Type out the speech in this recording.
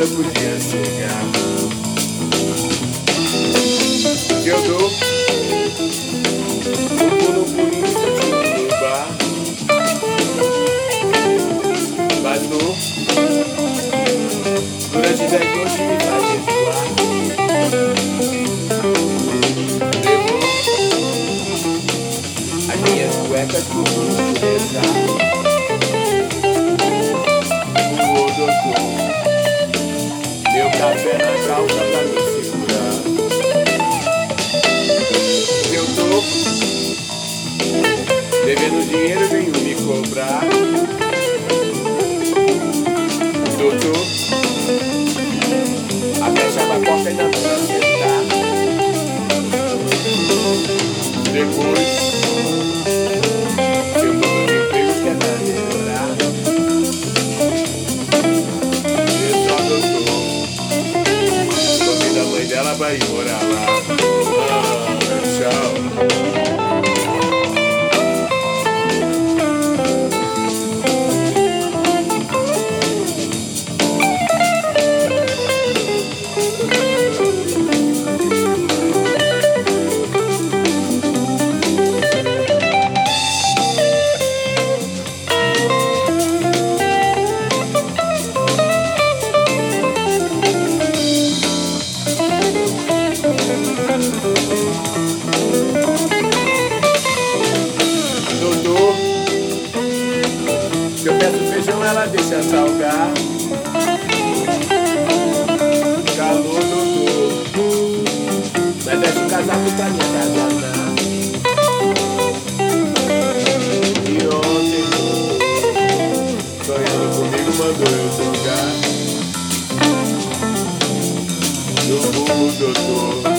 Eu podia chegar. Eu dou pesar. O meu café na calça pra me segurar. Eu tô devendo dinheiro, venho me cobrar. Doutor, a caixa da porta ainda não acertar. Depois, vai morar lá. Se eu peço feijão, ela deixa salgar. Calor, doutor, mas deixa o casaco pra minha casa não. E ontem, sonhando comigo, mandou eu jogar. No burro, doutor,